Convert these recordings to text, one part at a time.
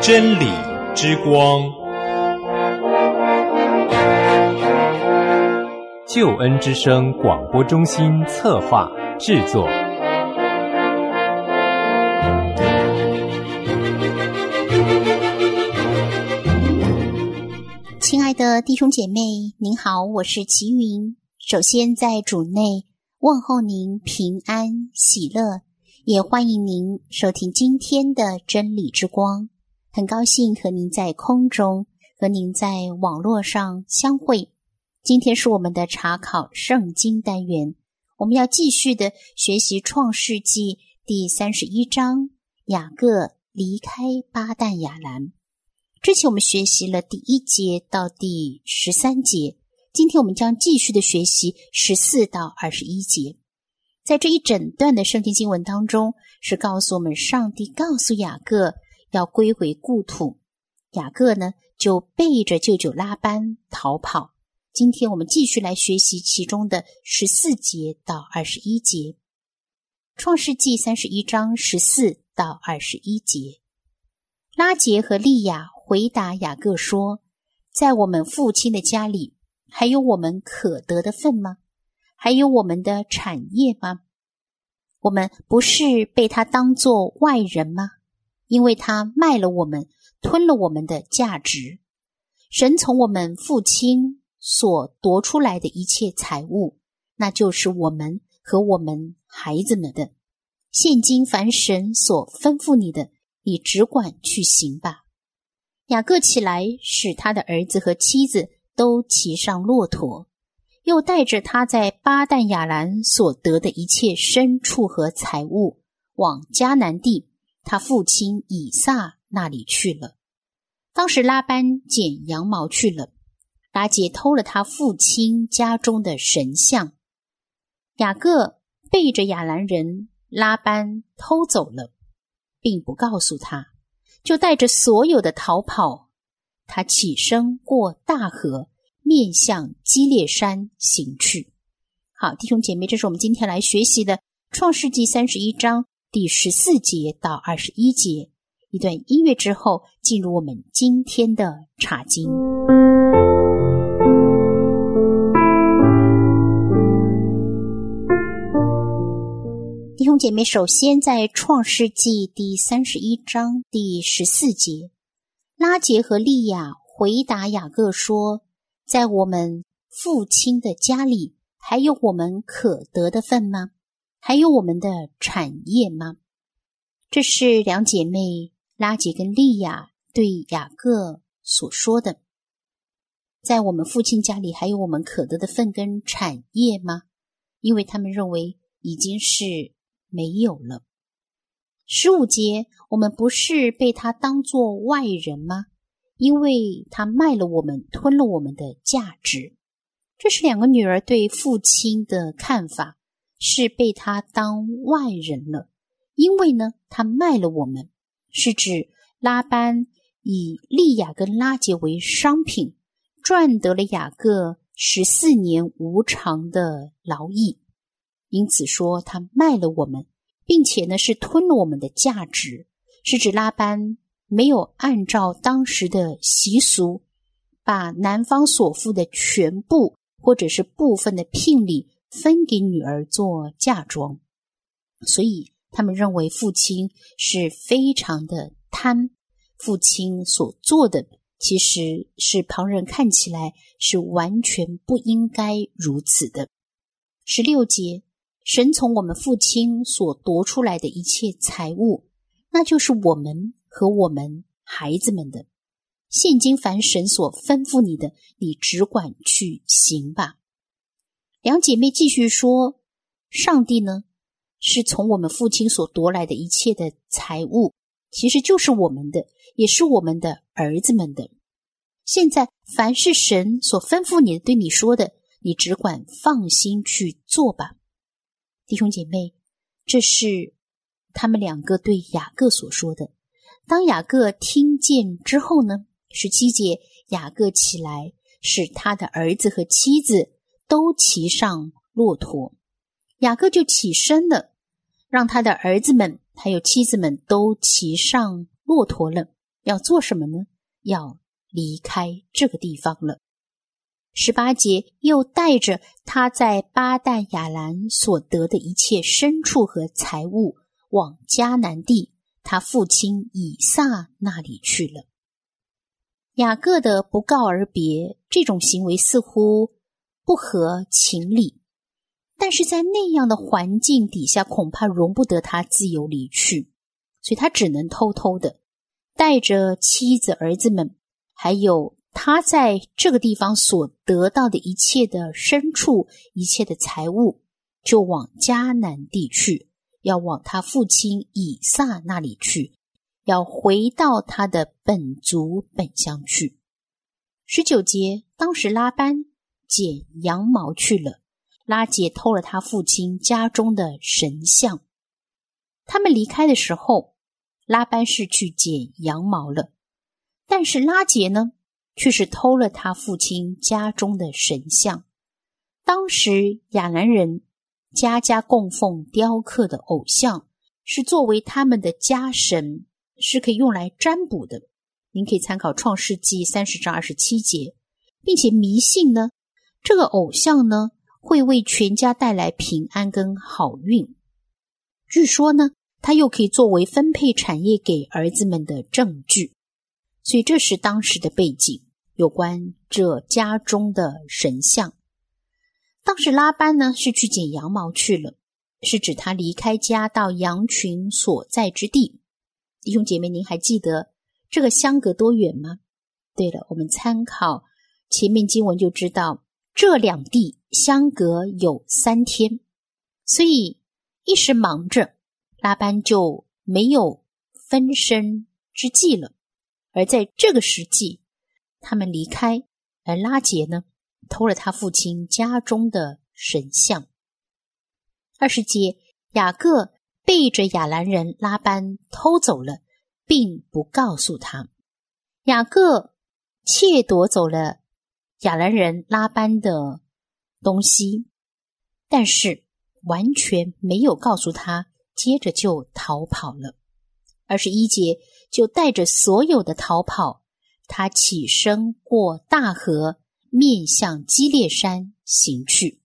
真理之光，救恩之声广播中心策划制作。亲爱的弟兄姐妹，您好，我是齐云。首先在主内问候您平安喜乐，也欢迎您收听今天的真理之光。很高兴和您在空中，和您在网络上相会。今天是我们的查考圣经单元，我们要继续的学习创世纪第三十一章雅各离开巴旦亚兰。之前我们学习了第一节到第十三节，今天我们将继续的学习十四到二十一节。在这一整段的圣经经文当中，是告诉我们上帝告诉雅各。要归回故土，雅各呢就背着舅舅拉班逃跑。今天我们继续来学习其中的十四节到二十一节，《创世纪》三十一章十四到二十一节。拉杰和利亚回答雅各说：“在我们父亲的家里，还有我们可得的份吗？还有我们的产业吗？我们不是被他当做外人吗？”因为他卖了我们，吞了我们的价值。神从我们父亲所夺出来的一切财物，那就是我们和我们孩子们的。现今凡神所吩咐你的，你只管去行吧。雅各起来，使他的儿子和妻子都骑上骆驼，又带着他在巴旦亚兰所得的一切牲畜和财物，往迦南地。他父亲以撒那里去了。当时拉班剪羊毛去了，拉杰偷了他父亲家中的神像。雅各背着亚兰人拉班偷走了，并不告诉他，就带着所有的逃跑。他起身过大河，面向基列山行去。好，弟兄姐妹，这是我们今天来学习的《创世纪》三十一章。第十四节到二十一节，一段音乐之后，进入我们今天的查经。兄姐妹，首先在创世纪第三十一章第十四节，拉杰和利亚回答雅各说：“在我们父亲的家里，还有我们可得的份吗？”还有我们的产业吗？这是两姐妹拉杰跟利亚对雅各所说的。在我们父亲家里，还有我们可得的份跟产业吗？因为他们认为已经是没有了。十五节，我们不是被他当做外人吗？因为他卖了我们，吞了我们的价值。这是两个女儿对父亲的看法。是被他当外人了，因为呢，他卖了我们，是指拉班以利亚跟拉杰为商品，赚得了雅各十四年无偿的劳役，因此说他卖了我们，并且呢是吞了我们的价值，是指拉班没有按照当时的习俗，把男方所付的全部或者是部分的聘礼。分给女儿做嫁妆，所以他们认为父亲是非常的贪。父亲所做的其实是旁人看起来是完全不应该如此的。十六节，神从我们父亲所夺出来的一切财物，那就是我们和我们孩子们的。现今凡神所吩咐你的，你只管去行吧。两姐妹继续说：“上帝呢，是从我们父亲所夺来的一切的财物，其实就是我们的，也是我们的儿子们的。现在凡是神所吩咐你的，对你说的，你只管放心去做吧。”弟兄姐妹，这是他们两个对雅各所说的。当雅各听见之后呢，十七节，雅各起来，使他的儿子和妻子都骑上骆驼。雅各就起身了，让他的儿子们还有妻子们都骑上骆驼了。要做什么呢？要离开这个地方了。十八节又带着他在巴旦亚兰所得的一切牲畜和财物，往迦南地他父亲以撒那里去了。雅各的不告而别，这种行为似乎不合情理，但是在那样的环境底下，恐怕容不得他自由离去，所以他只能偷偷的带着妻子、儿子们，还有。他在这个地方所得到的一切的牲畜、一切的财物，就往迦南地去，要往他父亲以撒那里去，要回到他的本族本乡去。十九节，当时拉班剪羊毛去了，拉杰偷了他父亲家中的神像。他们离开的时候，拉班是去剪羊毛了，但是拉杰呢？却是偷了他父亲家中的神像。当时亚兰人家家供奉雕刻的偶像，是作为他们的家神，是可以用来占卜的。您可以参考《创世纪》三十章二十七节，并且迷信呢，这个偶像呢会为全家带来平安跟好运。据说呢，他又可以作为分配产业给儿子们的证据。所以这是当时的背景。有关这家中的神像，当时拉班呢是去剪羊毛去了，是指他离开家到羊群所在之地。弟兄姐妹，您还记得这个相隔多远吗？对了，我们参考前面经文就知道，这两地相隔有三天，所以一时忙着，拉班就没有分身之计了。而在这个时际。他们离开，而拉杰呢，偷了他父亲家中的神像。二十节，雅各背着亚兰人拉班偷走了，并不告诉他。雅各窃夺走了亚兰人拉班的东西，但是完全没有告诉他，接着就逃跑了。二十一节，就带着所有的逃跑。他起身过大河，面向基列山行去。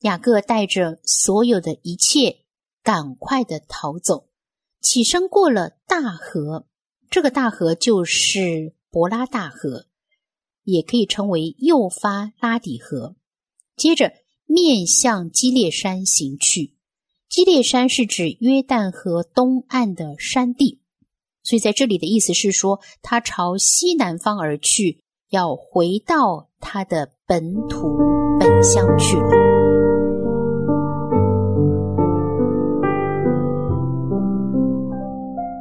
雅各带着所有的一切，赶快的逃走。起身过了大河，这个大河就是伯拉大河，也可以称为幼发拉底河。接着面向基列山行去。基列山是指约旦河东岸的山地。所以在这里的意思是说，他朝西南方而去，要回到他的本土本乡去了。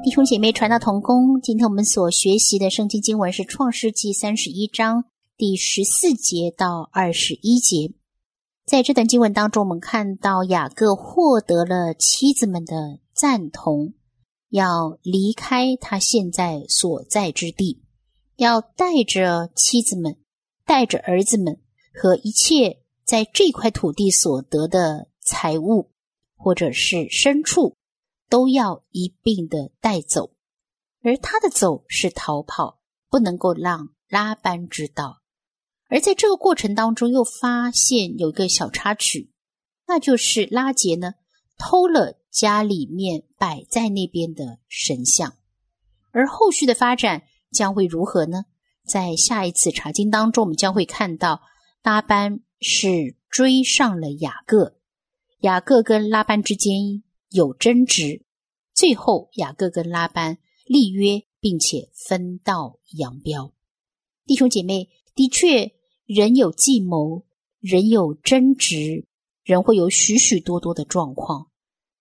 弟兄姐妹，传道同工，今天我们所学习的圣经经文是《创世纪》三十一章第十四节到二十一节。在这段经文当中，我们看到雅各获得了妻子们的赞同。要离开他现在所在之地，要带着妻子们、带着儿子们和一切在这块土地所得的财物或者是牲畜，都要一并的带走。而他的走是逃跑，不能够让拉班知道。而在这个过程当中，又发现有一个小插曲，那就是拉杰呢偷了。家里面摆在那边的神像，而后续的发展将会如何呢？在下一次查经当中，我们将会看到拉班是追上了雅各，雅各跟拉班之间有争执，最后雅各跟拉班立约，并且分道扬镳。弟兄姐妹，的确人有计谋，人有争执，人会有许许多多的状况。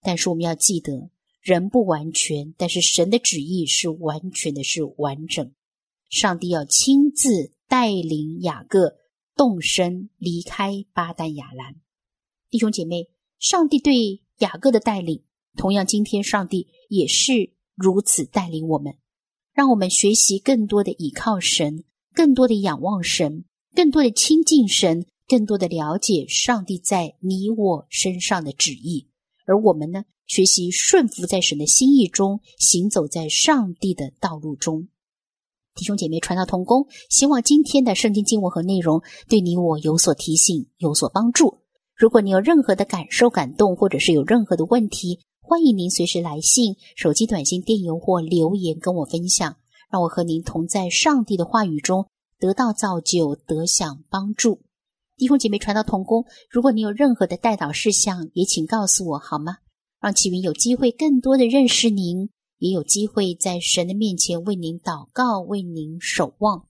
但是我们要记得，人不完全，但是神的旨意是完全的，是完整。上帝要亲自带领雅各动身离开巴旦亚兰。弟兄姐妹，上帝对雅各的带领，同样今天上帝也是如此带领我们，让我们学习更多的倚靠神，更多的仰望神，更多的亲近神，更多的了解上帝在你我身上的旨意。而我们呢，学习顺服在神的心意中，行走在上帝的道路中。弟兄姐妹，传道同工，希望今天的圣经经文和内容对你我有所提醒，有所帮助。如果你有任何的感受、感动，或者是有任何的问题，欢迎您随时来信、手机短信、电邮或留言跟我分享，让我和您同在上帝的话语中得到造就、得享帮助。弟兄姐妹，传道同工，如果你有任何的代祷事项，也请告诉我好吗？让启云有机会更多的认识您，也有机会在神的面前为您祷告、为您守望。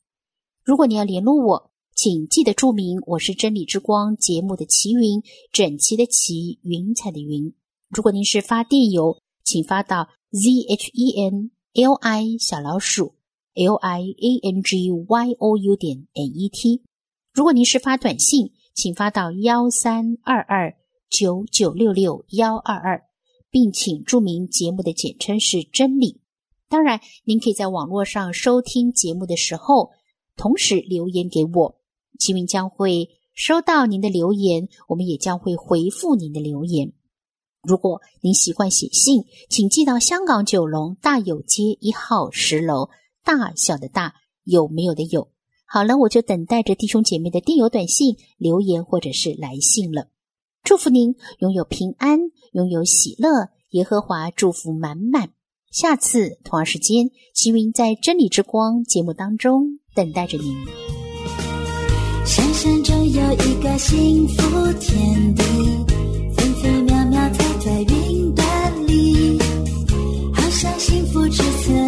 如果你要联络我，请记得注明我是真理之光节目的齐云，整齐的齐，云彩的云。如果您是发电邮，请发到 z h e n l i 小老鼠 l i a n g y o u 点 n e t。如果您是发短信，请发到幺三二二九九六六幺二二，并请注明节目的简称是真理。当然，您可以在网络上收听节目的时候，同时留言给我。齐云将会收到您的留言，我们也将会回复您的留言。如果您习惯写信，请寄到香港九龙大有街一号十楼。大小的“大”有没有的“有”？好了，我就等待着弟兄姐妹的电邮、短信、留言或者是来信了。祝福您拥有平安，拥有喜乐。耶和华祝福满满。下次同样时间，齐云在真理之光节目当中等待着您。想象中有一个幸福天地，分分秒秒踩在云端里，好像幸福之存